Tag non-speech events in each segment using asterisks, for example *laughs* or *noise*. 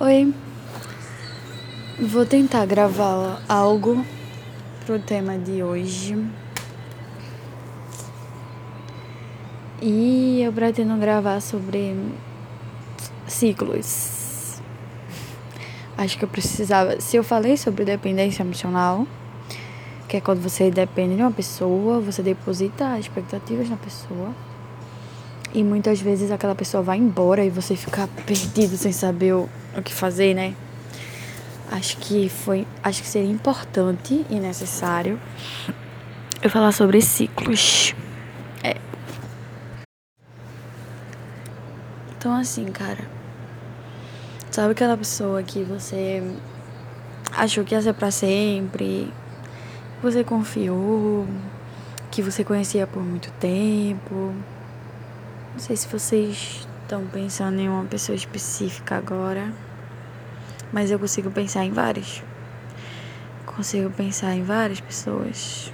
Oi, vou tentar gravar algo pro tema de hoje. E eu pretendo gravar sobre ciclos. Acho que eu precisava. Se eu falei sobre dependência emocional, que é quando você depende de uma pessoa, você deposita expectativas na pessoa. E muitas vezes aquela pessoa vai embora e você fica perdido sem saber o, o que fazer, né? Acho que foi, acho que seria importante e necessário eu falar sobre ciclos. É. Então assim, cara, sabe aquela pessoa que você achou que ia ser para sempre, você confiou, que você conhecia por muito tempo, não sei se vocês estão pensando em uma pessoa específica agora, mas eu consigo pensar em várias. Consigo pensar em várias pessoas.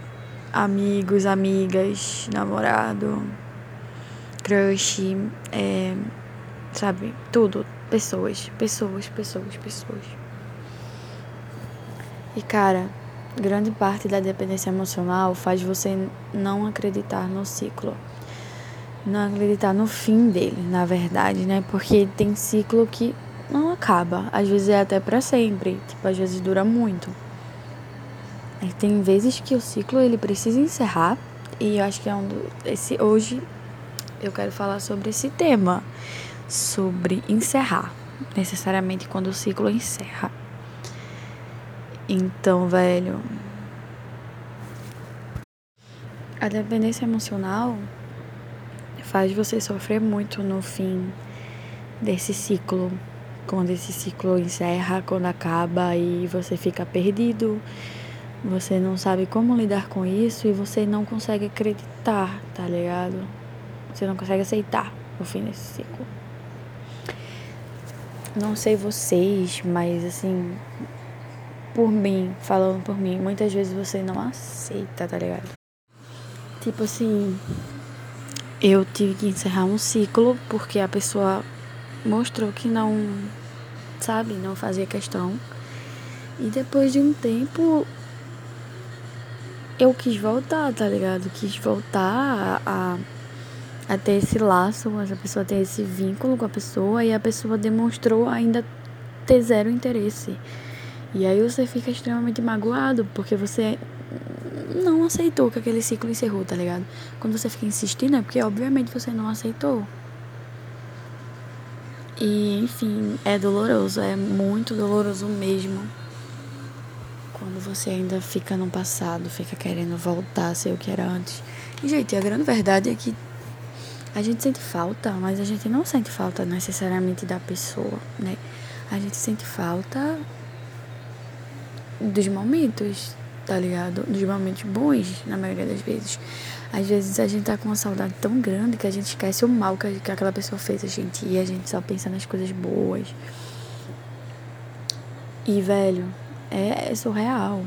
Amigos, amigas, namorado, crush, é, sabe? Tudo. Pessoas, pessoas, pessoas, pessoas. E cara, grande parte da dependência emocional faz você não acreditar no ciclo não acreditar no fim dele, na verdade, né? Porque tem ciclo que não acaba, às vezes é até para sempre, tipo, às vezes dura muito. E tem vezes que o ciclo ele precisa encerrar, e eu acho que é um do, esse hoje eu quero falar sobre esse tema, sobre encerrar, necessariamente quando o ciclo encerra. Então, velho, a dependência emocional faz você sofrer muito no fim desse ciclo. Quando esse ciclo encerra, quando acaba e você fica perdido, você não sabe como lidar com isso e você não consegue acreditar, tá ligado? Você não consegue aceitar o fim desse ciclo. Não sei vocês, mas assim, por mim, falando por mim, muitas vezes você não aceita, tá ligado? Tipo assim, eu tive que encerrar um ciclo porque a pessoa mostrou que não, sabe, não fazia questão. E depois de um tempo eu quis voltar, tá ligado? Quis voltar a, a, a ter esse laço, essa pessoa ter esse vínculo com a pessoa e a pessoa demonstrou ainda ter zero interesse. E aí você fica extremamente magoado porque você não aceitou que aquele ciclo encerrou, tá ligado? Quando você fica insistindo é porque obviamente você não aceitou. E enfim, é doloroso, é muito doloroso mesmo. Quando você ainda fica no passado, fica querendo voltar a ser o que era antes. E, gente, a grande verdade é que a gente sente falta, mas a gente não sente falta necessariamente da pessoa, né? A gente sente falta dos momentos, tá ligado? Dos momentos bons, na maioria das vezes. Às vezes a gente tá com uma saudade tão grande que a gente esquece o mal que, que aquela pessoa fez a gente e a gente só pensa nas coisas boas. E, velho, é, é surreal.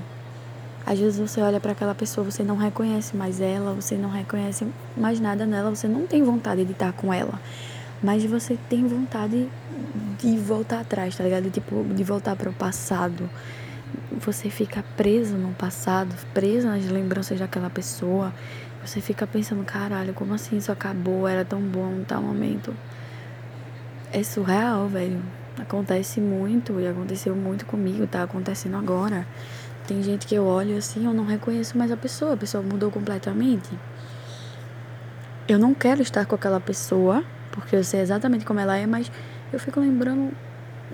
Às vezes você olha para aquela pessoa, você não reconhece mais ela, você não reconhece mais nada nela, você não tem vontade de estar com ela. Mas você tem vontade de voltar atrás, tá ligado? Tipo, de voltar para o passado você fica preso no passado, preso nas lembranças daquela pessoa. Você fica pensando, caralho, como assim isso acabou? Era tão bom tal momento. É surreal, velho. Acontece muito e aconteceu muito comigo, tá acontecendo agora. Tem gente que eu olho assim, eu não reconheço mais a pessoa, a pessoa mudou completamente. Eu não quero estar com aquela pessoa, porque eu sei exatamente como ela é, mas eu fico lembrando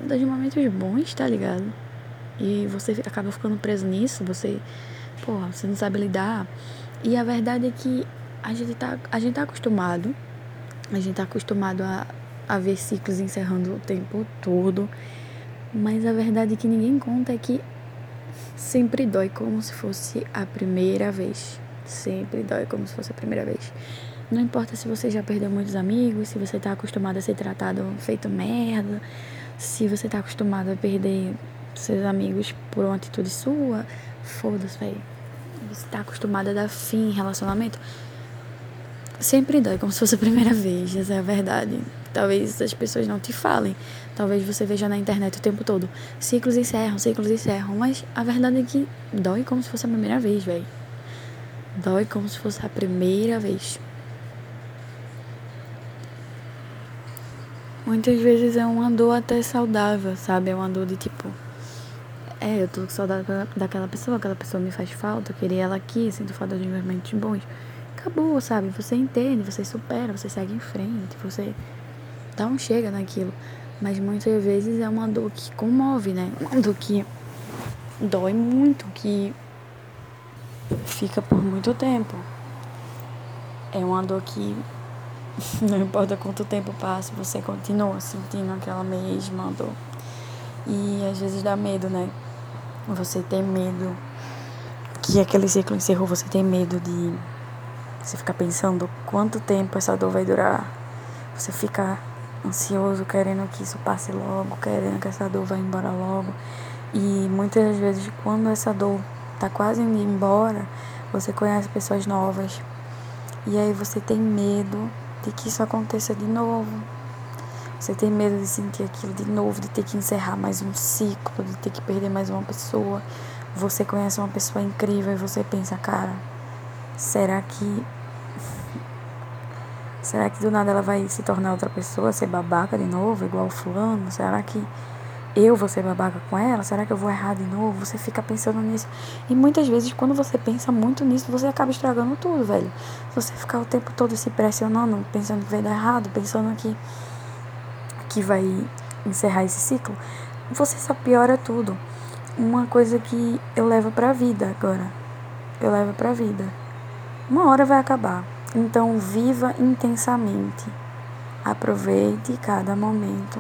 dos momentos bons, tá ligado? E você acaba ficando preso nisso, você, porra, você não sabe lidar. E a verdade é que a gente tá, a gente tá acostumado, a gente tá acostumado a, a ver ciclos encerrando o tempo todo. Mas a verdade que ninguém conta é que sempre dói como se fosse a primeira vez. Sempre dói como se fosse a primeira vez. Não importa se você já perdeu muitos amigos, se você tá acostumado a ser tratado feito merda, se você tá acostumado a perder seus amigos por uma atitude sua, foda-se, velho. Você tá acostumada a dar fim em relacionamento. Sempre dói, como se fosse a primeira vez, essa é a verdade. talvez as pessoas não te falem. Talvez você veja na internet o tempo todo. Ciclos encerram, ciclos encerram. Mas a verdade é que dói como se fosse a primeira vez, velho. Dói como se fosse a primeira vez. Muitas vezes é uma dor até saudável, sabe? É uma dor de tipo. É, eu tô com saudade daquela pessoa, aquela pessoa me faz falta, eu queria ela aqui, sinto falta de momentos bons. Acabou, sabe? Você entende, você supera, você segue em frente, você dá um chega naquilo. Mas muitas vezes é uma dor que comove, né? Uma dor que dói muito, que fica por muito tempo. É uma dor que *laughs* não importa quanto tempo passa, você continua sentindo aquela mesma dor. E às vezes dá medo, né? Você tem medo que aquele ciclo encerrou, você tem medo de você ficar pensando quanto tempo essa dor vai durar. Você fica ansioso, querendo que isso passe logo, querendo que essa dor vá embora logo. E muitas vezes quando essa dor tá quase indo embora, você conhece pessoas novas. E aí você tem medo de que isso aconteça de novo. Você tem medo de sentir aquilo de novo, de ter que encerrar mais um ciclo, de ter que perder mais uma pessoa. Você conhece uma pessoa incrível e você pensa, cara, será que. Será que do nada ela vai se tornar outra pessoa, ser babaca de novo, igual o fulano? Será que eu vou ser babaca com ela? Será que eu vou errar de novo? Você fica pensando nisso. E muitas vezes, quando você pensa muito nisso, você acaba estragando tudo, velho. Você ficar o tempo todo se pressionando, pensando que vai dar errado, pensando que, que vai encerrar esse ciclo, você só piora tudo. Uma coisa que eu levo pra vida agora. Eu levo pra vida. Uma hora vai acabar. Então, viva intensamente. Aproveite cada momento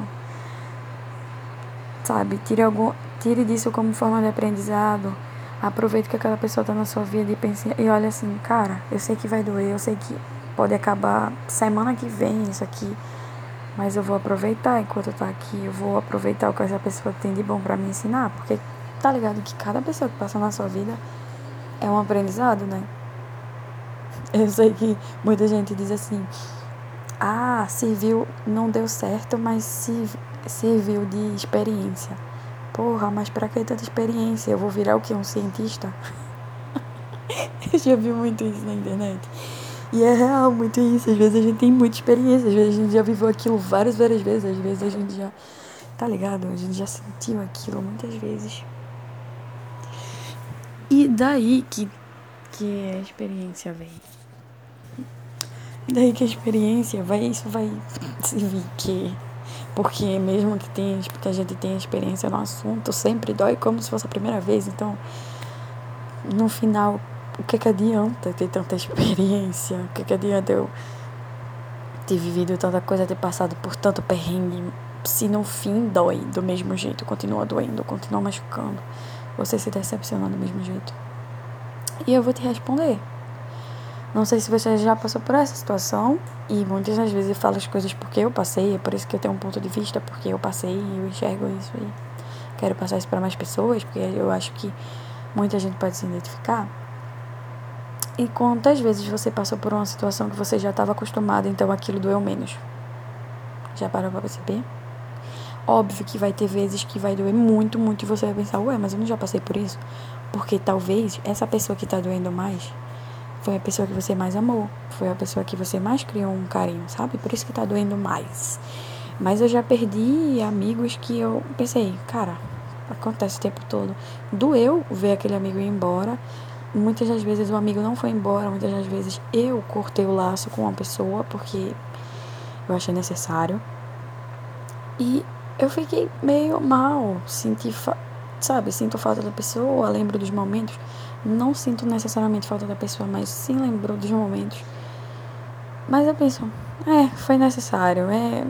sabe? Tire, algum, tire disso como forma de aprendizado. Aproveite que aquela pessoa está na sua vida e pense e olha assim, cara, eu sei que vai doer, eu sei que pode acabar semana que vem isso aqui, mas eu vou aproveitar enquanto tá aqui, eu vou aproveitar o que essa pessoa tem de bom para me ensinar, porque tá ligado que cada pessoa que passa na sua vida é um aprendizado, né? Eu sei que muita gente diz assim: "Ah, serviu, não deu certo, mas se serviu de experiência. Porra, mas pra que tanta experiência? Eu vou virar o que? Um cientista? *laughs* eu já vi muito isso na internet. E é real, muito isso. Às vezes a gente tem muita experiência, às vezes a gente já viveu aquilo várias, várias vezes, às vezes a gente já. Tá ligado? A gente já sentiu aquilo muitas vezes. E daí que, que a experiência vem. E daí que a experiência vai, isso vai servir que porque mesmo que, tenha, que a gente tenha experiência no assunto, sempre dói como se fosse a primeira vez. Então, no final, o que, que adianta ter tanta experiência? O que, que adianta eu ter vivido tanta coisa, ter passado por tanto perrengue, se no fim dói do mesmo jeito, continua doendo, continua machucando, você se decepciona do mesmo jeito? E eu vou te responder. Não sei se você já passou por essa situação e muitas das vezes eu falo as coisas porque eu passei, é por isso que eu tenho um ponto de vista, porque eu passei e eu enxergo isso e quero passar isso para mais pessoas, porque eu acho que muita gente pode se identificar. E quantas vezes você passou por uma situação que você já estava acostumado, então aquilo doeu menos? Já parou para perceber? Óbvio que vai ter vezes que vai doer muito, muito e você vai pensar, ué, mas eu não já passei por isso? Porque talvez essa pessoa que está doendo mais foi a pessoa que você mais amou, foi a pessoa que você mais criou um carinho, sabe? Por isso que tá doendo mais. Mas eu já perdi amigos que eu pensei, cara, acontece o tempo todo. Doeu ver aquele amigo ir embora. Muitas das vezes o amigo não foi embora, muitas das vezes eu cortei o laço com uma pessoa porque eu achei necessário. E eu fiquei meio mal, senti, sabe, sinto falta da pessoa, lembro dos momentos não sinto necessariamente falta da pessoa, mas sim lembro dos momentos. Mas eu penso, é, foi necessário. É,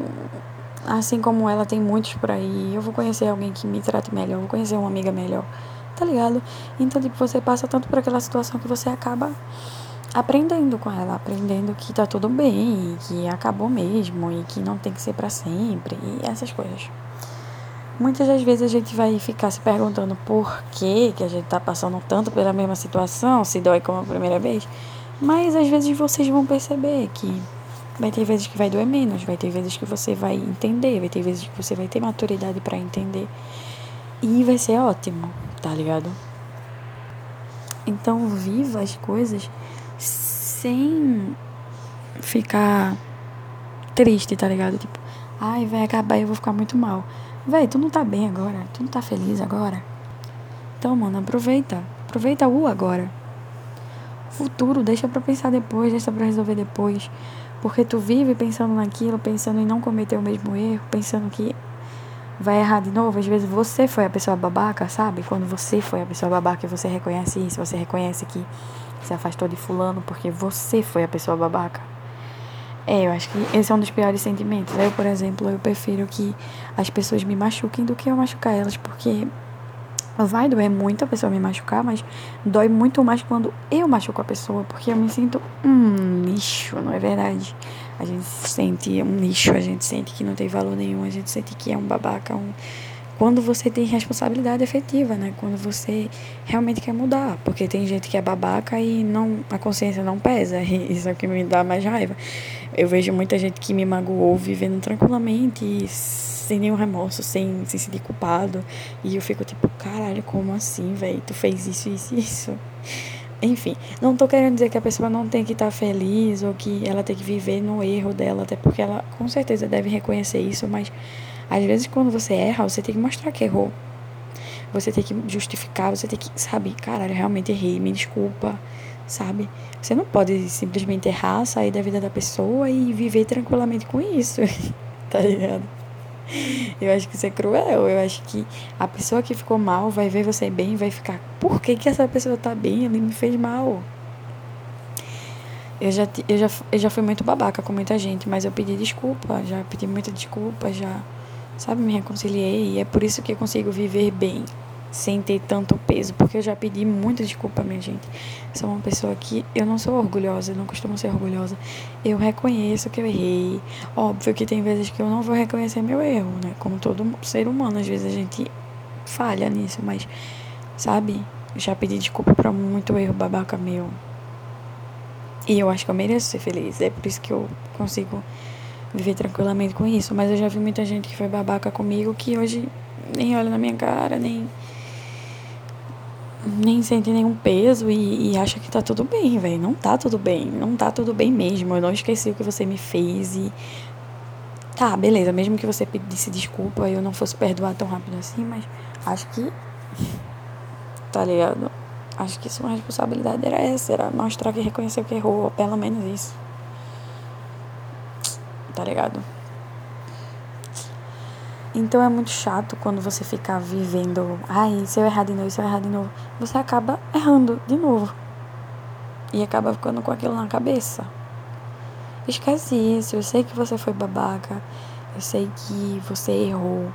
assim como ela tem muitos por aí, eu vou conhecer alguém que me trate melhor, vou conhecer uma amiga melhor, tá ligado? Então, tipo, você passa tanto por aquela situação que você acaba aprendendo com ela, aprendendo que tá tudo bem, que acabou mesmo e que não tem que ser para sempre e essas coisas. Muitas das vezes a gente vai ficar se perguntando por que, que a gente está passando tanto pela mesma situação, se dói como a primeira vez, mas às vezes vocês vão perceber que Vai ter vezes que vai doer menos, vai ter vezes que você vai entender, vai ter vezes que você vai ter maturidade para entender. E vai ser ótimo, tá ligado? Então, viva as coisas sem ficar triste, tá ligado? Tipo, ai, vai acabar e eu vou ficar muito mal. Véi, tu não tá bem agora, tu não tá feliz agora. Então, mano, aproveita. Aproveita o agora. Futuro, deixa pra pensar depois, deixa pra resolver depois. Porque tu vive pensando naquilo, pensando em não cometer o mesmo erro, pensando que vai errar de novo. Às vezes você foi a pessoa babaca, sabe? Quando você foi a pessoa babaca e você reconhece isso, você reconhece que se afastou de fulano porque você foi a pessoa babaca. É, eu acho que esse é um dos piores sentimentos. Eu, por exemplo, eu prefiro que as pessoas me machuquem do que eu machucar elas, porque vai doer muito a pessoa me machucar, mas dói muito mais quando eu machuco a pessoa, porque eu me sinto um lixo, não é verdade? A gente sente um lixo, a gente sente que não tem valor nenhum, a gente sente que é um babaca, um quando você tem responsabilidade efetiva, né? Quando você realmente quer mudar, porque tem gente que é babaca e não a consciência não pesa, *laughs* isso é o que me dá mais raiva. Eu vejo muita gente que me magoou vivendo tranquilamente, sem nenhum remorso, sem se sentir culpado, e eu fico tipo, caralho, como assim, velho? Tu fez isso, isso, isso. Enfim, não tô querendo dizer que a pessoa não tem que estar tá feliz ou que ela tem que viver no erro dela, até porque ela com certeza deve reconhecer isso, mas às vezes, quando você erra, você tem que mostrar que errou. Você tem que justificar, você tem que, sabe, caralho, eu realmente errei, me desculpa, sabe? Você não pode simplesmente errar, sair da vida da pessoa e viver tranquilamente com isso, *laughs* tá ligado? *laughs* Eu acho que isso é cruel. Eu acho que a pessoa que ficou mal vai ver você bem e vai ficar, por que, que essa pessoa tá bem? Ele me fez mal. Eu já, eu, já, eu já fui muito babaca com muita gente, mas eu pedi desculpa, já pedi muita desculpa, já sabe, me reconciliei e é por isso que eu consigo viver bem, sem ter tanto peso, porque eu já pedi muita desculpa, minha gente. Sou uma pessoa que eu não sou orgulhosa, eu não costumo ser orgulhosa. Eu reconheço que eu errei. Óbvio que tem vezes que eu não vou reconhecer meu erro, né? Como todo ser humano, às vezes a gente falha nisso, mas sabe? Já pedi desculpa para muito erro babaca meu. E eu acho que eu mereço ser feliz. É por isso que eu consigo viver tranquilamente com isso. Mas eu já vi muita gente que foi babaca comigo que hoje nem olha na minha cara, nem nem sente nenhum peso e, e acha que tá tudo bem, velho. Não tá tudo bem. Não tá tudo bem mesmo. Eu não esqueci o que você me fez e. Tá, beleza. Mesmo que você pedisse desculpa eu não fosse perdoar tão rápido assim, mas acho que. Tá ligado? Acho que sua responsabilidade era essa, era mostrar que reconheceu que errou, ou pelo menos isso tá ligado? Então é muito chato quando você fica vivendo, ai, se eu errar de novo, se eu errar de novo, você acaba errando de novo. E acaba ficando com aquilo na cabeça. Esquece isso, eu sei que você foi babaca, eu sei que você errou,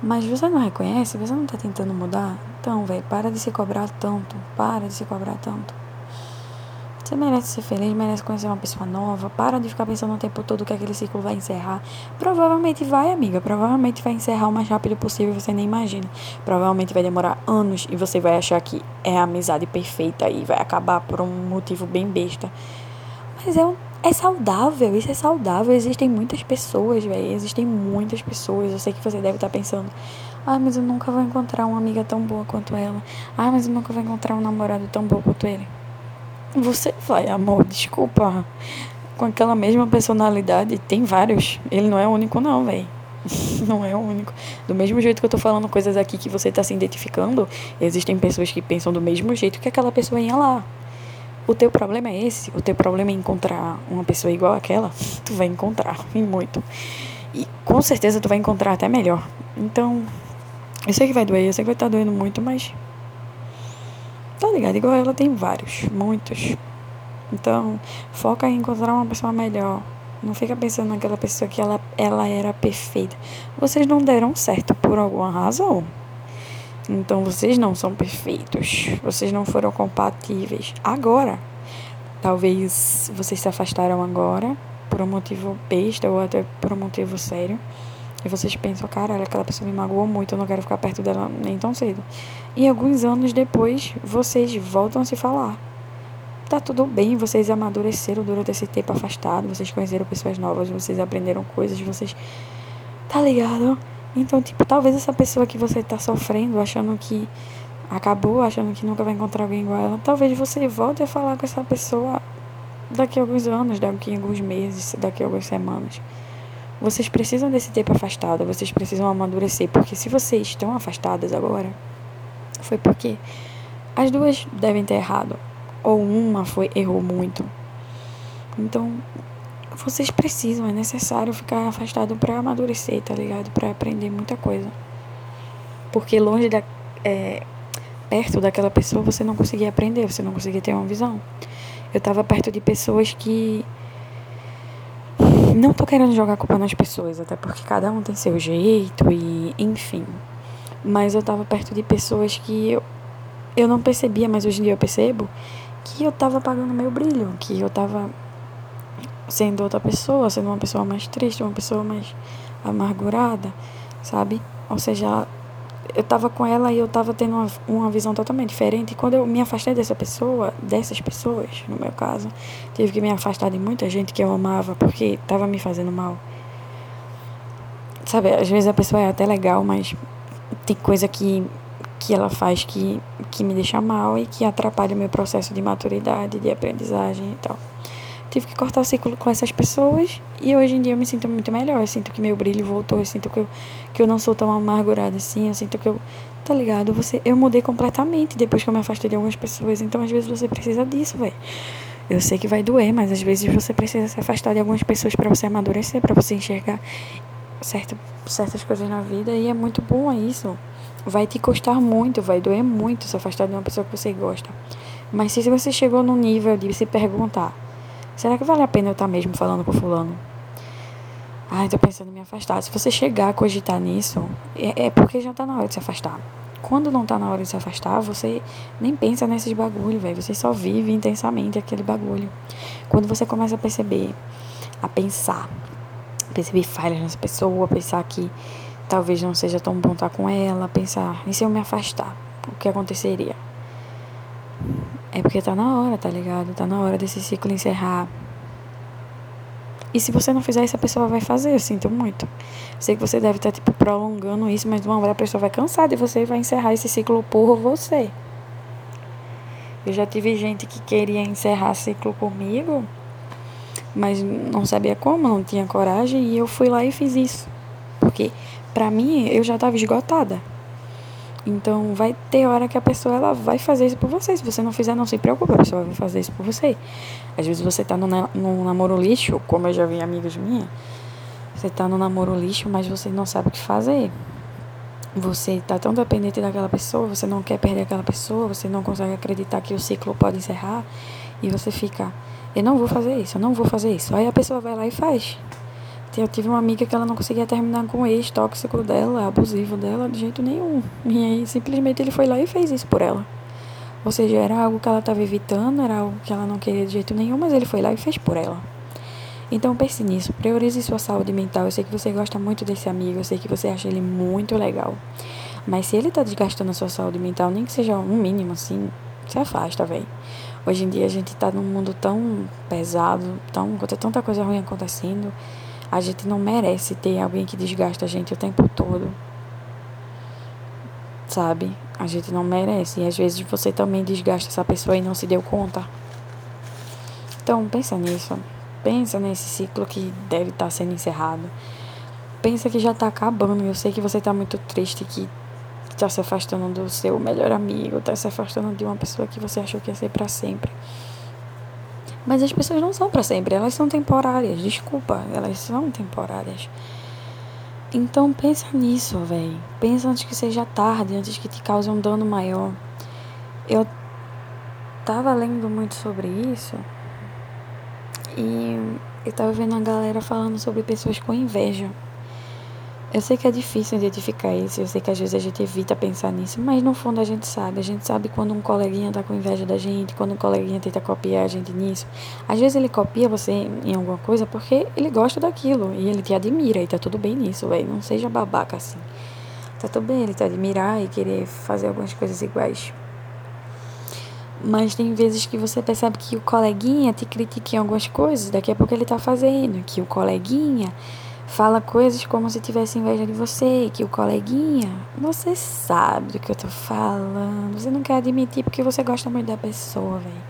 mas você não reconhece, você não tá tentando mudar? Então, velho, para de se cobrar tanto, para de se cobrar tanto. Você merece ser feliz, merece conhecer uma pessoa nova. Para de ficar pensando o tempo todo que aquele ciclo vai encerrar. Provavelmente vai, amiga. Provavelmente vai encerrar o mais rápido possível, você nem imagina. Provavelmente vai demorar anos e você vai achar que é a amizade perfeita e vai acabar por um motivo bem besta. Mas é, é saudável, isso é saudável. Existem muitas pessoas, velho. Existem muitas pessoas. Eu sei que você deve estar pensando. Ah, mas eu nunca vou encontrar uma amiga tão boa quanto ela. Ah, mas eu nunca vou encontrar um namorado tão bom quanto ele. Você vai, amor, desculpa. Com aquela mesma personalidade, tem vários. Ele não é o único, não, velho. *laughs* não é o único. Do mesmo jeito que eu tô falando coisas aqui que você tá se identificando, existem pessoas que pensam do mesmo jeito que aquela pessoa ia lá. O teu problema é esse. O teu problema é encontrar uma pessoa igual àquela. *laughs* Tu vai encontrar, e muito. E com certeza tu vai encontrar até melhor. Então, eu sei que vai doer, eu sei que vai estar tá doendo muito, mas Tá ligado? Igual ela tem vários, muitos. Então, foca em encontrar uma pessoa melhor. Não fica pensando naquela pessoa que ela, ela era perfeita. Vocês não deram certo por alguma razão. Então vocês não são perfeitos. Vocês não foram compatíveis agora. Talvez vocês se afastaram agora por um motivo besta ou até por um motivo sério. E vocês pensam, caralho, aquela pessoa me magoou muito, eu não quero ficar perto dela nem tão cedo. E alguns anos depois, vocês voltam a se falar. tá tudo bem, vocês amadureceram durante esse tempo afastado, vocês conheceram pessoas novas, vocês aprenderam coisas, vocês. Tá ligado? Então, tipo, talvez essa pessoa que você tá sofrendo, achando que acabou, achando que nunca vai encontrar alguém igual ela, talvez você volte a falar com essa pessoa daqui a alguns anos, daqui a alguns meses, daqui a algumas semanas. Vocês precisam desse tempo afastado, vocês precisam amadurecer, porque se vocês estão afastadas agora, foi porque as duas devem ter errado, ou uma foi errou muito. Então, vocês precisam, é necessário ficar afastado para amadurecer, tá ligado? Para aprender muita coisa. Porque longe da é, perto daquela pessoa você não conseguia aprender, você não conseguia ter uma visão. Eu estava perto de pessoas que não tô querendo jogar culpa nas pessoas, até porque cada um tem seu jeito e enfim. Mas eu tava perto de pessoas que eu, eu não percebia, mas hoje em dia eu percebo que eu tava apagando meu brilho, que eu tava sendo outra pessoa, sendo uma pessoa mais triste, uma pessoa mais amargurada, sabe? Ou seja, eu tava com ela e eu tava tendo uma, uma visão totalmente diferente. E quando eu me afastei dessa pessoa, dessas pessoas, no meu caso, tive que me afastar de muita gente que eu amava porque tava me fazendo mal. Sabe, às vezes a pessoa é até legal, mas tem coisa que, que ela faz que, que me deixa mal e que atrapalha o meu processo de maturidade, de aprendizagem e tal tive que cortar o ciclo com essas pessoas e hoje em dia eu me sinto muito melhor. Eu sinto que meu brilho voltou, eu sinto que eu, que eu não sou tão amargurada assim, eu sinto que eu. Tá ligado? Você, eu mudei completamente depois que eu me afastei de algumas pessoas. Então às vezes você precisa disso, velho. Eu sei que vai doer, mas às vezes você precisa se afastar de algumas pessoas para você amadurecer, para você enxergar certo, certas coisas na vida e é muito bom isso. Vai te custar muito, vai doer muito se afastar de uma pessoa que você gosta. Mas se você chegou no nível de se perguntar, Será que vale a pena eu estar tá mesmo falando com fulano? Ai, tô pensando em me afastar. Se você chegar a cogitar nisso, é, é porque já tá na hora de se afastar. Quando não tá na hora de se afastar, você nem pensa nesses bagulho, velho. Você só vive intensamente aquele bagulho. Quando você começa a perceber, a pensar, perceber falhas nessa pessoa, pensar que talvez não seja tão bom estar com ela, pensar, e se eu me afastar? O que aconteceria? É porque tá na hora, tá ligado? Tá na hora desse ciclo encerrar. E se você não fizer isso, a pessoa vai fazer, eu sinto muito. Sei que você deve estar, tá, tipo, prolongando isso, mas uma hora a pessoa vai cansar de você e vai encerrar esse ciclo por você. Eu já tive gente que queria encerrar ciclo comigo, mas não sabia como, não tinha coragem, e eu fui lá e fiz isso. Porque, pra mim, eu já estava esgotada. Então vai ter hora que a pessoa ela vai fazer isso por você. Se você não fizer, não se preocupe, a pessoa vai fazer isso por você. Às vezes você tá no, no namoro lixo, como eu já vi amigos minhas, você tá no namoro lixo, mas você não sabe o que fazer. Você tá tão dependente daquela pessoa, você não quer perder aquela pessoa, você não consegue acreditar que o ciclo pode encerrar e você fica, eu não vou fazer isso, eu não vou fazer isso. Aí a pessoa vai lá e faz. Eu tive uma amiga que ela não conseguia terminar com o ex tóxico dela, abusivo dela, de jeito nenhum. E aí simplesmente ele foi lá e fez isso por ela. Ou seja, era algo que ela estava evitando, era algo que ela não queria de jeito nenhum, mas ele foi lá e fez por ela. Então pense nisso, priorize sua saúde mental. Eu sei que você gosta muito desse amigo, eu sei que você acha ele muito legal. Mas se ele tá desgastando a sua saúde mental, nem que seja um mínimo assim, se afasta, velho. Hoje em dia a gente tá num mundo tão pesado, tão, tanta coisa ruim acontecendo. A gente não merece ter alguém que desgasta a gente o tempo todo. Sabe? A gente não merece. E às vezes você também desgasta essa pessoa e não se deu conta. Então, pensa nisso. Pensa nesse ciclo que deve estar sendo encerrado. Pensa que já está acabando. Eu sei que você está muito triste, que está se afastando do seu melhor amigo, está se afastando de uma pessoa que você achou que ia ser para sempre. Mas as pessoas não são para sempre, elas são temporárias, desculpa, elas são temporárias. Então pensa nisso, velho. Pensa antes que seja tarde, antes que te cause um dano maior. Eu tava lendo muito sobre isso e eu tava vendo a galera falando sobre pessoas com inveja. Eu sei que é difícil identificar isso, eu sei que às vezes a gente evita pensar nisso, mas no fundo a gente sabe. A gente sabe quando um coleguinha tá com inveja da gente, quando um coleguinha tenta copiar a gente nisso. Às vezes ele copia você em alguma coisa porque ele gosta daquilo e ele te admira e tá tudo bem nisso, velho. Não seja babaca assim. Tá tudo bem ele te admirar e querer fazer algumas coisas iguais. Mas tem vezes que você percebe que o coleguinha te critica em algumas coisas, daqui a pouco ele tá fazendo, que o coleguinha fala coisas como se tivesse inveja de você, que o coleguinha, você sabe do que eu tô falando, você não quer admitir porque você gosta muito da pessoa, velho.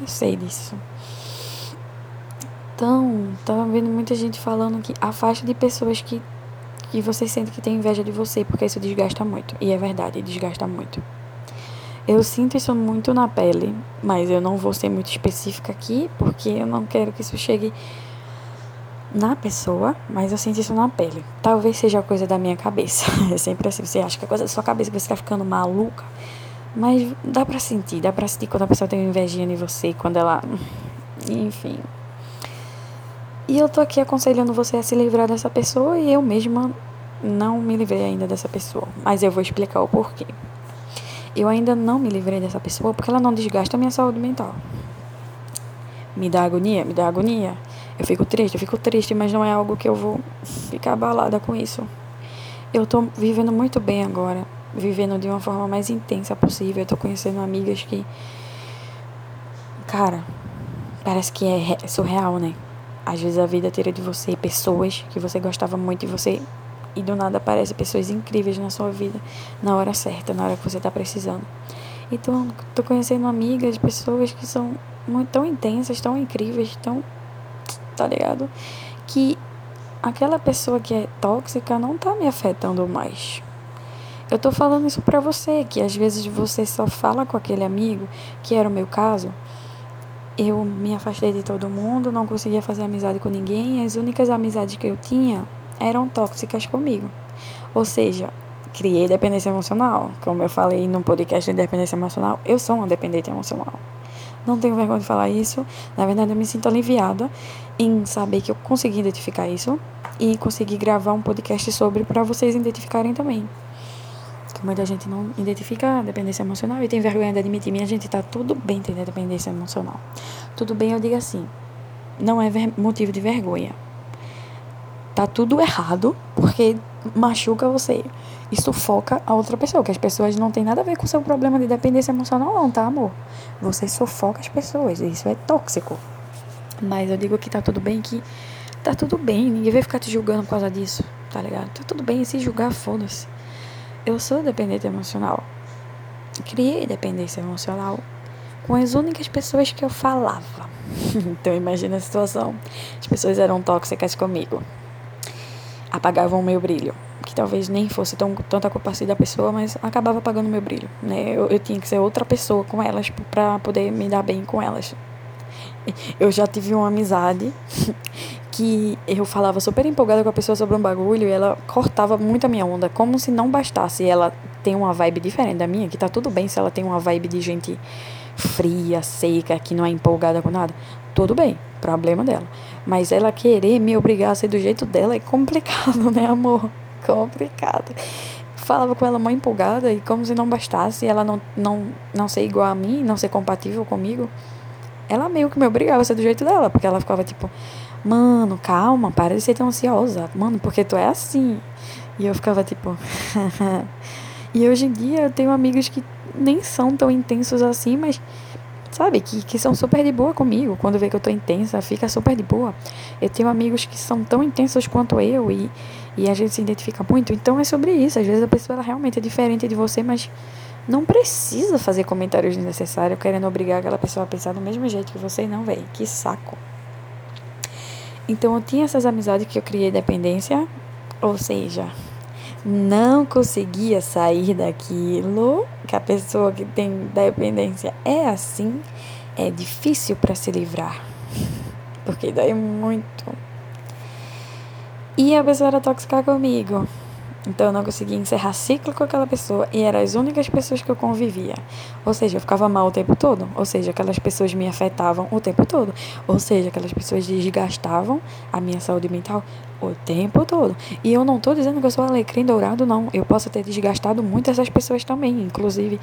Eu sei disso. Então, tava vendo muita gente falando que afaste de pessoas que, que você sente que tem inveja de você, porque isso desgasta muito. E é verdade, desgasta muito. Eu sinto isso muito na pele, mas eu não vou ser muito específica aqui, porque eu não quero que isso chegue na pessoa, mas eu sinto isso na pele. Talvez seja coisa da minha cabeça. *laughs* É sempre assim, você acha que é coisa da sua cabeça, que você tá ficando maluca. Mas dá pra sentir, dá pra sentir quando a pessoa tem invejinha de você, quando ela. Enfim. E eu tô aqui aconselhando você a se livrar dessa pessoa e eu mesma não me livrei ainda dessa pessoa. Mas eu vou explicar o porquê eu ainda não me livrei dessa pessoa porque ela não desgasta a minha saúde mental. Me dá agonia, me dá agonia. Eu fico triste, eu fico triste, mas não é algo que eu vou ficar abalada com isso. Eu tô vivendo muito bem agora, vivendo de uma forma mais intensa possível. Eu tô conhecendo amigas que. Cara, parece que é surreal, né? Às vezes a vida tira de você pessoas que você gostava muito e você e do nada aparecem pessoas incríveis na sua vida na hora certa, na hora que você está precisando. Então, tô conhecendo amigas, pessoas que são muito tão intensas, tão incríveis, tão tá ligado? Que aquela pessoa que é tóxica não tá me afetando mais. Eu tô falando isso pra você, que às vezes você só fala com aquele amigo, que era o meu caso. Eu me afastei de todo mundo, não conseguia fazer amizade com ninguém, as únicas amizades que eu tinha eram tóxicas comigo. Ou seja, criei dependência emocional. Como eu falei no podcast de dependência emocional, eu sou uma dependente emocional. Não tenho vergonha de falar isso. Na verdade, eu me sinto aliviada em saber que eu consegui identificar isso e consegui gravar um podcast sobre para vocês identificarem também. Que muita gente não identifica a dependência emocional e tem vergonha de admitir. Minha gente, tá tudo bem ter dependência emocional. Tudo bem, eu digo assim. Não é motivo de vergonha tá tudo errado, porque machuca você e sufoca a outra pessoa, que as pessoas não têm nada a ver com o seu problema de dependência emocional não, tá, amor? Você sufoca as pessoas, isso é tóxico. Mas eu digo que tá tudo bem, que tá tudo bem, ninguém vai ficar te julgando por causa disso, tá ligado? Tá tudo bem, se julgar, foda-se. Eu sou dependente emocional. Criei dependência emocional com as únicas pessoas que eu falava. *laughs* então imagina a situação. As pessoas eram tóxicas comigo apagavam o meu brilho. Que talvez nem fosse tão, tanta culpa assim da pessoa, mas acabava apagando o meu brilho. Né? Eu, eu tinha que ser outra pessoa com elas para poder me dar bem com elas. *laughs* Eu já tive uma amizade que eu falava super empolgada com a pessoa sobre um bagulho e ela cortava muito a minha onda, como se não bastasse ela tem uma vibe diferente da minha, que tá tudo bem se ela tem uma vibe de gente fria, seca, que não é empolgada com nada. Tudo bem, problema dela. Mas ela querer me obrigar a ser do jeito dela é complicado, *laughs* né, amor? Complicado. Falava com ela mãe empolgada e como se não bastasse ela não, não, não ser igual a mim, não ser compatível comigo. Ela meio que me obrigava a ser do jeito dela, porque ela ficava tipo, mano, calma, para de ser tão ansiosa, mano, porque tu é assim. E eu ficava tipo. *laughs* e hoje em dia eu tenho amigos que nem são tão intensos assim, mas sabe, que, que são super de boa comigo. Quando vê que eu tô intensa, fica super de boa. Eu tenho amigos que são tão intensos quanto eu e, e a gente se identifica muito. Então é sobre isso. Às vezes a pessoa ela realmente é diferente de você, mas não precisa fazer comentários desnecessários querendo obrigar aquela pessoa a pensar do mesmo jeito que você. Não, velho. Que saco. Então eu tinha essas amizades que eu criei dependência, ou seja, não conseguia sair daquilo, que a pessoa que tem dependência é assim, é difícil para se livrar. Porque dói muito. E a pessoa era tóxica comigo. Então eu não conseguia encerrar ciclo com aquela pessoa e eram as únicas pessoas que eu convivia. Ou seja, eu ficava mal o tempo todo. Ou seja, aquelas pessoas me afetavam o tempo todo. Ou seja, aquelas pessoas desgastavam a minha saúde mental o tempo todo. E eu não tô dizendo que eu sou alecrim dourado, não. Eu posso ter desgastado muito essas pessoas também. Inclusive,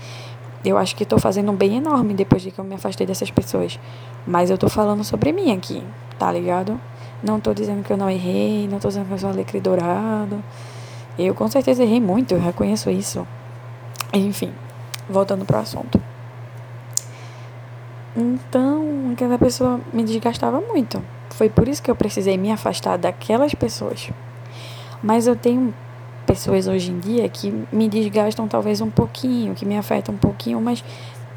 eu acho que estou fazendo um bem enorme depois de que eu me afastei dessas pessoas. Mas eu tô falando sobre mim aqui, tá ligado? Não tô dizendo que eu não errei, não tô dizendo que eu sou alecrim dourado. Eu com certeza errei muito, eu reconheço isso. Enfim, voltando pro assunto. Então, aquela pessoa me desgastava muito. Foi por isso que eu precisei me afastar daquelas pessoas. Mas eu tenho pessoas hoje em dia que me desgastam talvez um pouquinho, que me afetam um pouquinho, mas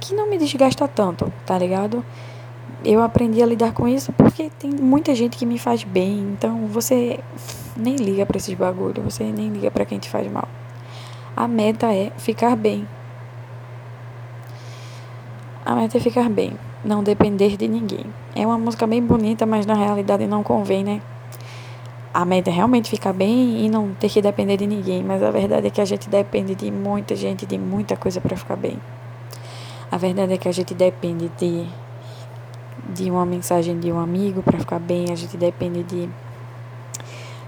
que não me desgasta tanto, tá ligado? Eu aprendi a lidar com isso porque tem muita gente que me faz bem, então você nem liga para esses bagulho, você nem liga para quem te faz mal. A meta é ficar bem. A meta é ficar bem, não depender de ninguém. É uma música bem bonita, mas na realidade não convém, né? A meta é realmente ficar bem e não ter que depender de ninguém, mas a verdade é que a gente depende de muita gente, de muita coisa para ficar bem. A verdade é que a gente depende de de uma mensagem de um amigo para ficar bem, a gente depende de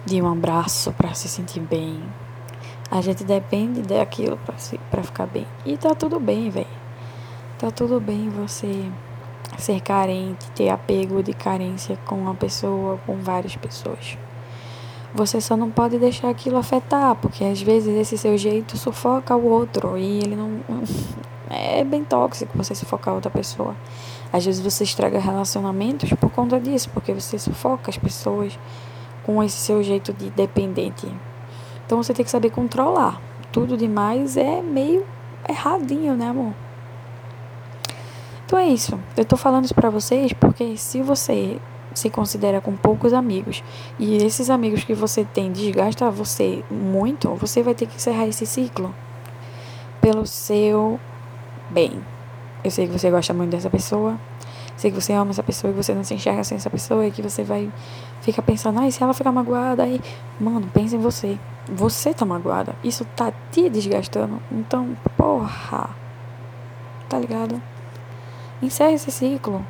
de um abraço para se sentir bem. A gente depende daquilo para ficar bem. E tá tudo bem, velho. Tá tudo bem você ser carente, ter apego de carência com uma pessoa, com várias pessoas. Você só não pode deixar aquilo afetar, porque às vezes esse seu jeito sufoca o outro e ele não. *laughs* É bem tóxico você sufocar outra pessoa. Às vezes você estraga relacionamentos por conta disso, porque você sufoca as pessoas com esse seu jeito de dependente. Então você tem que saber controlar. Tudo demais é meio erradinho, né, amor? Então é isso. Eu tô falando isso pra vocês porque se você se considera com poucos amigos e esses amigos que você tem desgastam você muito, você vai ter que encerrar esse ciclo pelo seu bem. Eu sei que você gosta muito dessa pessoa, sei que você ama essa pessoa e você não se enxerga sem essa pessoa e que você vai ficar pensando, ai, se ela ficar magoada, aí, mano, pensa em você. Você tá magoada. Isso tá te desgastando. Então, porra. Tá ligado? Encerra esse ciclo.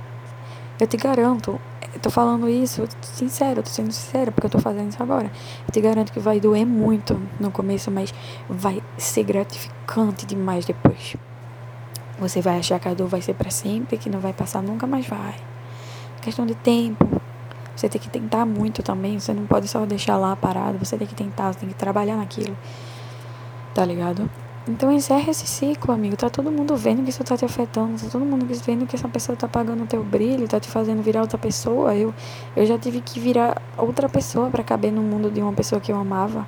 Eu te garanto, eu tô falando isso sincero, tô sendo sincera porque eu tô fazendo isso agora. Eu te garanto que vai doer muito no começo, mas vai ser gratificante demais depois. Você vai achar que a dor vai ser para sempre, que não vai passar nunca mais vai. Questão de tempo. Você tem que tentar muito também, você não pode só deixar lá parado, você tem que tentar, você tem que trabalhar naquilo. Tá ligado? Então encerra esse ciclo, amigo. Tá todo mundo vendo que isso tá te afetando. Tá todo mundo vendo que essa pessoa tá apagando o teu brilho, tá te fazendo virar outra pessoa. Eu, eu já tive que virar outra pessoa para caber no mundo de uma pessoa que eu amava.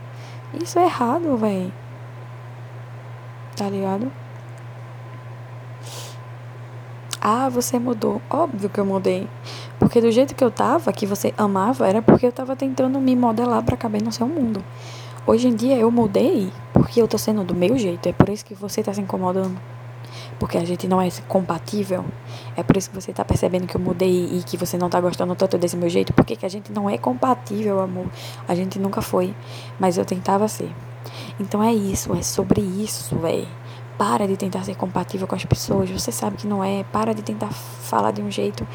Isso é errado, véi. Tá ligado? Ah, você mudou. Óbvio que eu mudei. Porque do jeito que eu tava, que você amava, era porque eu tava tentando me modelar para caber no seu mundo. Hoje em dia eu mudei porque eu tô sendo do meu jeito. É por isso que você tá se incomodando. Porque a gente não é compatível. É por isso que você tá percebendo que eu mudei e que você não tá gostando tanto desse meu jeito. Porque que a gente não é compatível, amor. A gente nunca foi. Mas eu tentava ser. Então é isso, é sobre isso, véi. Para de tentar ser compatível com as pessoas. Você sabe que não é. Para de tentar falar de um jeito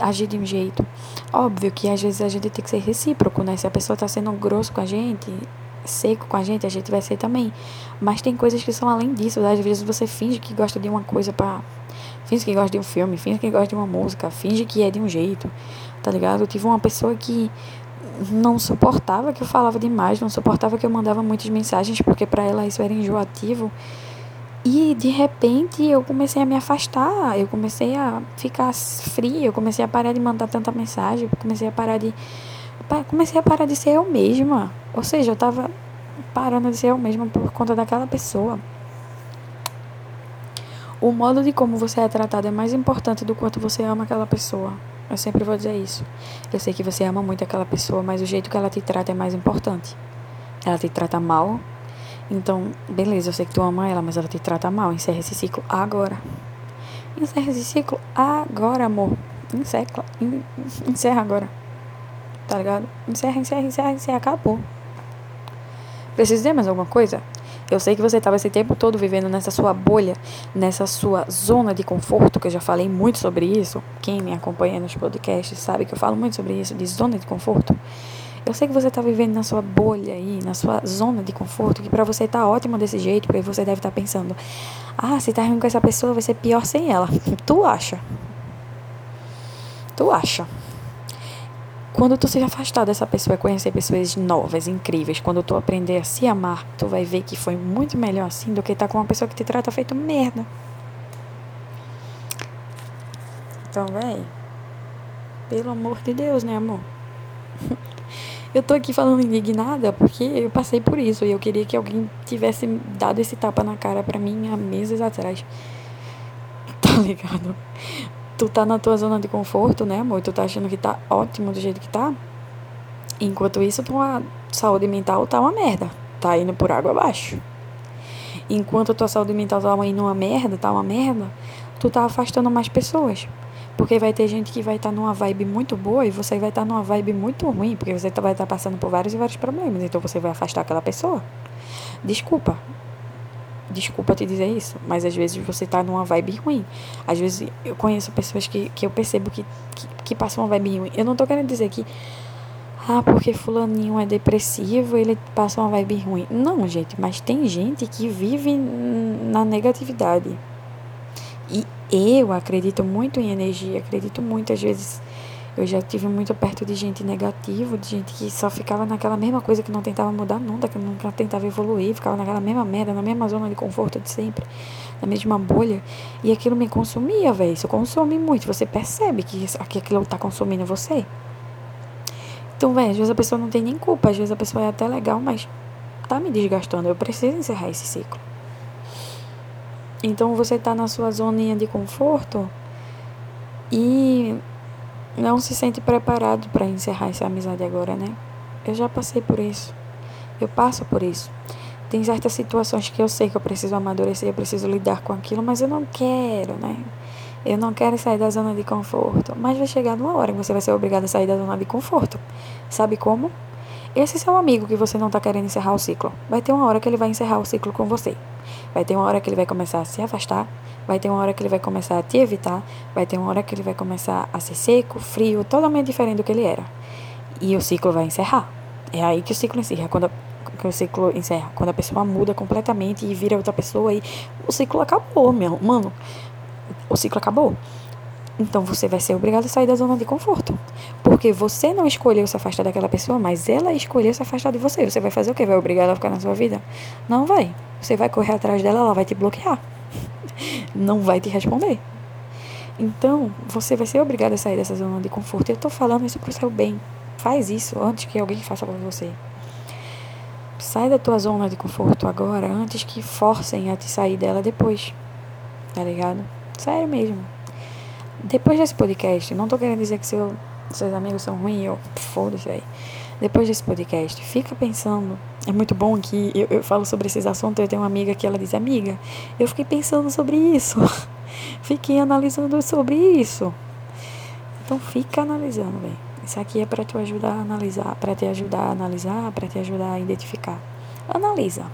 agir de um jeito. Óbvio que às vezes a gente tem que ser recíproco, né? Se a pessoa tá sendo grosso com a gente, seco com a gente, a gente vai ser também. Mas tem coisas que são além disso. Às vezes você finge que gosta de uma coisa pra. Finge que gosta de um filme, finge que gosta de uma música, finge que é de um jeito, tá ligado? Eu tive uma pessoa que não suportava que eu falava demais, não suportava que eu mandava muitas mensagens, porque para ela isso era enjoativo. E de repente eu comecei a me afastar, eu comecei a ficar fria, eu comecei a parar de mandar tanta mensagem, comecei a parar de comecei a parar de ser eu mesma. Ou seja, eu tava parando de ser eu mesma por conta daquela pessoa. O modo de como você é tratado é mais importante do quanto você ama aquela pessoa. Eu sempre vou dizer isso. Eu sei que você ama muito aquela pessoa, mas o jeito que ela te trata é mais importante. Ela te trata mal. Então, beleza, eu sei que tu ama ela, mas ela te trata mal. Encerra esse ciclo agora. Encerra esse ciclo agora, amor. Encerra, encerra agora tá ligado? Encerra, encerra, encerra, encerra, acabou. Precisa dizer mais alguma coisa? Eu sei que você estava esse tempo todo vivendo nessa sua bolha, nessa sua zona de conforto, que eu já falei muito sobre isso. Quem me acompanha nos podcasts sabe que eu falo muito sobre isso, de zona de conforto. Eu sei que você está vivendo na sua bolha aí, na sua zona de conforto, que para você tá ótimo desse jeito, porque você deve estar tá pensando: ah, se tá ruim com essa pessoa, vai ser pior sem ela. *laughs* Tu acha? Tu acha? Quando tu se afastar dessa pessoa conhecer pessoas novas, incríveis, quando tu aprender a se amar, tu vai ver que foi muito melhor assim do que estar tá com uma pessoa que te trata feito merda. Então, véi, pelo amor de Deus, né, amor? *laughs* eu tô aqui falando indignada porque eu passei por isso e eu queria que alguém tivesse dado esse tapa na cara pra mim há meses atrás. *laughs* Tá ligado? Tu tá na tua zona de conforto, né, amor? Tu tá achando que tá ótimo do jeito que tá? Enquanto isso, tua saúde mental tá uma merda. Tá indo por água abaixo. Enquanto tua saúde mental tá indo uma merda, tá uma merda, tu tá afastando mais pessoas. Porque vai ter gente que vai estar tá numa vibe muito boa e você vai estar tá numa vibe muito ruim, porque você vai estar tá passando por vários e vários problemas. Então você vai afastar aquela pessoa. Desculpa. Desculpa te dizer isso, mas às vezes você tá numa vibe ruim. Às vezes eu conheço pessoas que, que eu percebo que, que, que passam uma vibe ruim. Eu não tô querendo dizer que ah, porque fulaninho é depressivo, ele passa uma vibe ruim. Não, gente, mas tem gente que vive na negatividade. E eu acredito muito em energia, acredito muito, às vezes, eu já tive muito perto de gente negativa, de gente que só ficava naquela mesma coisa, que não tentava mudar nunca, que nunca tentava evoluir, ficava naquela mesma merda, na mesma zona de conforto de sempre, na mesma bolha. E aquilo me consumia, velho. Isso consome muito. Você percebe que, que aquilo tá consumindo você. Então, velho, às vezes a pessoa não tem nem culpa, às vezes a pessoa é até legal, mas tá me desgastando. Eu preciso encerrar esse ciclo. Então você tá na sua zoninha de conforto e não se sente preparado para encerrar essa amizade agora, né? Eu já passei por isso. Eu passo por isso. Tem certas situações que eu sei que eu preciso amadurecer, eu preciso lidar com aquilo, mas eu não quero, né? Eu não quero sair da zona de conforto. Mas vai chegar numa hora que você vai ser obrigado a sair da zona de conforto. Sabe como? Esse seu amigo que você não está querendo encerrar o ciclo. Vai ter uma hora que ele vai encerrar o ciclo com você. Vai ter uma hora que ele vai começar a se afastar. Vai ter uma hora que ele vai começar a te evitar. Vai ter uma hora que ele vai começar a ser seco, frio, totalmente diferente do que ele era. E o ciclo vai encerrar. É aí que o ciclo encerra. Quando que o ciclo encerra. Quando a pessoa muda completamente e vira outra pessoa e o ciclo acabou, meu. Mano, o ciclo acabou. Então você vai ser obrigado a sair da zona de conforto. Porque você não escolheu se afastar daquela pessoa, mas ela escolheu se afastar de você. Você vai fazer o quê? Vai obrigar ela a ficar na sua vida? Não vai. Você vai correr atrás dela, ela vai te bloquear. *laughs* Não vai te responder. Então, você vai ser obrigado a sair dessa zona de conforto. Eu tô falando isso pro seu bem. Faz isso antes que alguém faça por você. Sai da tua zona de conforto agora, antes que forcem a te sair dela depois. Tá ligado? Sério mesmo. Depois desse podcast, não tô querendo dizer que seu, seus amigos são ruins, eu foda-se aí. Depois desse podcast, fica pensando. É muito bom que eu, eu falo sobre esses assuntos. Eu tenho uma amiga que ela diz: Amiga, eu fiquei pensando sobre isso. *laughs* fiquei analisando sobre isso. Então, fica analisando, velho. Isso aqui é para te ajudar a analisar, para te ajudar a analisar, para te ajudar a identificar. Analisa.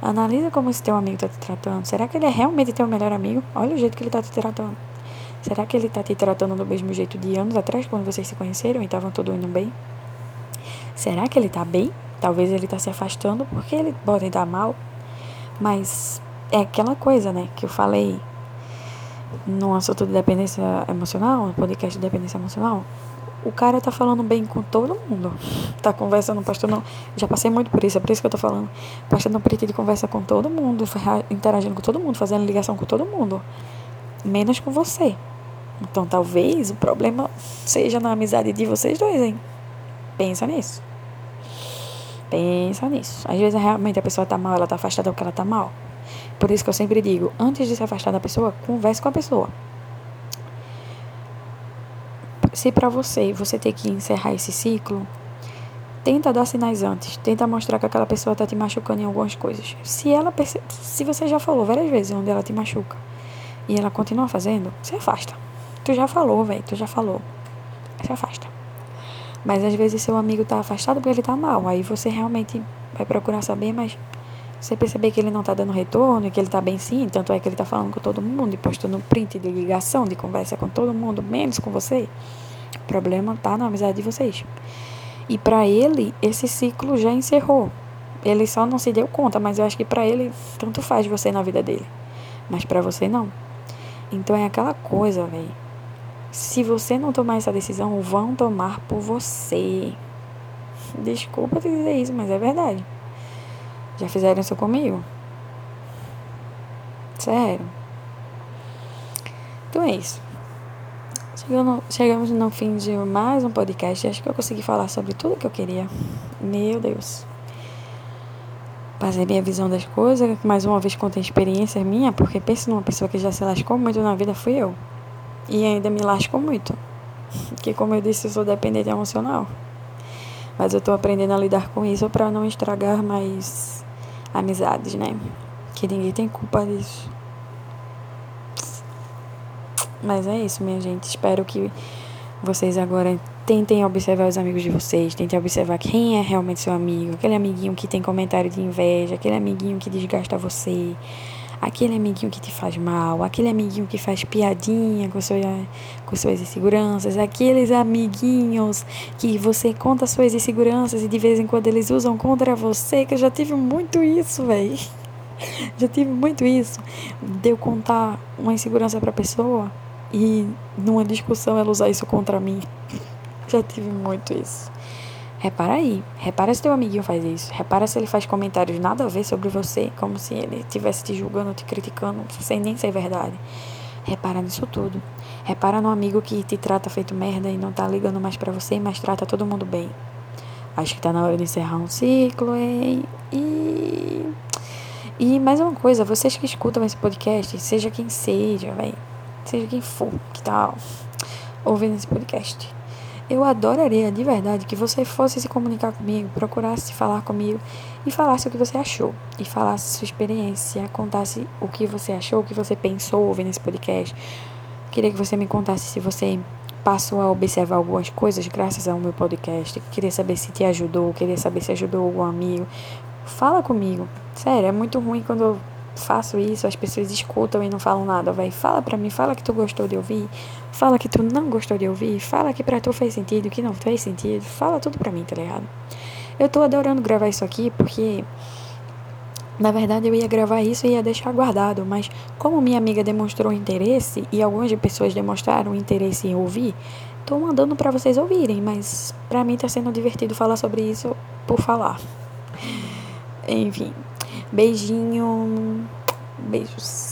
Analisa como esse teu amigo está te tratando. Será que ele é realmente teu melhor amigo? Olha o jeito que ele está te tratando. Será que ele está te tratando do mesmo jeito de anos atrás, quando vocês se conheceram e estavam tudo indo bem? Será que ele está bem? Talvez ele está se afastando porque ele pode estar mal. Mas é aquela coisa, né, que eu falei no assunto de dependência emocional, no podcast de dependência emocional o cara tá falando bem com todo mundo. Tá conversando, postando. Já passei muito por isso, é por isso que eu tô falando. Postando print de conversa com todo mundo, interagindo com todo mundo, fazendo ligação com todo mundo. Menos com você. Então talvez o problema seja na amizade de vocês dois, hein? Pensa nisso. Pensa nisso. Às vezes realmente a pessoa tá mal, ela tá afastada porque ela tá mal. Por isso que eu sempre digo, antes de se afastar da pessoa, converse com a pessoa se para você você ter que encerrar esse ciclo, tenta dar sinais antes, tenta mostrar que aquela pessoa está te machucando em algumas coisas. Se ela perce... se você já falou várias vezes onde ela te machuca e ela continua fazendo, se afasta. Tu já falou, velho, tu já falou. Se afasta. Mas às vezes seu amigo tá afastado porque ele tá mal, aí você realmente vai procurar saber, mas você perceber que ele não tá dando retorno, que ele tá bem sim, tanto é que ele tá falando com todo mundo e postando print de ligação, de conversa com todo mundo, menos com você. O problema tá na amizade de vocês. E para ele, esse ciclo já encerrou. Ele só não se deu conta, mas eu acho que para ele tanto faz você na vida dele. Mas para você não. Então é aquela coisa, velho. Se você não tomar essa decisão, vão tomar por você. Desculpa te dizer isso, mas é verdade. Já fizeram isso comigo? Sério. Então é isso. Chegando, chegamos no fim de mais um podcast. Acho que eu consegui falar sobre tudo que eu queria. Meu Deus. Passei minha visão das coisas. Mais uma vez contei experiência minha, porque pensa numa pessoa que já se lascou muito na vida, fui eu. E ainda me lasco muito. Porque, como eu disse, eu sou dependente emocional. Mas eu tô aprendendo a lidar com isso para não estragar mais amizades, né? Que ninguém tem culpa disso. Mas é isso, minha gente. Espero que vocês agora tentem observar os amigos de vocês, tentem observar quem é realmente seu amigo, aquele amiguinho que tem comentário de inveja, aquele amiguinho que desgasta você, aquele amiguinho que te faz mal, aquele amiguinho que faz piadinha com, sua, com suas inseguranças, aqueles amiguinhos que você conta suas inseguranças e de vez em quando eles usam contra você, que eu já tive muito isso, velho. *laughs* Já tive muito isso. De eu contar uma insegurança pra pessoa e numa discussão ela usar isso contra mim. *laughs* Já tive muito isso. Repara aí, repara se teu amiguinho faz isso. Repara se ele faz comentários nada a ver sobre você, como se ele estivesse te julgando, te criticando, sem nem ser verdade. Repara nisso tudo. Repara no amigo que te trata feito merda e não tá ligando mais para você, mas trata todo mundo bem. Acho que tá na hora de encerrar um ciclo, hein? E. E mais uma coisa, vocês que escutam esse podcast, seja quem seja, velho seja quem for que tá ouvindo esse podcast. Eu adoraria de verdade que você fosse se comunicar comigo, procurasse falar comigo e falasse o que você achou. E falasse sua experiência, contasse o que você achou, o que você pensou ouvindo esse podcast. Queria que você me contasse se você passou a observar algumas coisas graças ao meu podcast. Queria saber se te ajudou, queria saber se ajudou algum amigo. Fala comigo. Sério, é muito ruim quando faço isso, as pessoas escutam e não falam nada, vai, fala pra mim, fala que tu gostou de ouvir, fala que tu não gostou de ouvir, fala que pra tu fez sentido, que não fez sentido, fala tudo pra mim, tá ligado? Eu tô adorando gravar isso aqui porque na verdade eu ia gravar isso e ia deixar guardado, mas como minha amiga demonstrou interesse e algumas pessoas demonstraram interesse em ouvir, tô mandando para vocês ouvirem, mas para mim tá sendo divertido falar sobre isso por falar. Enfim, Beijinho. Beijos.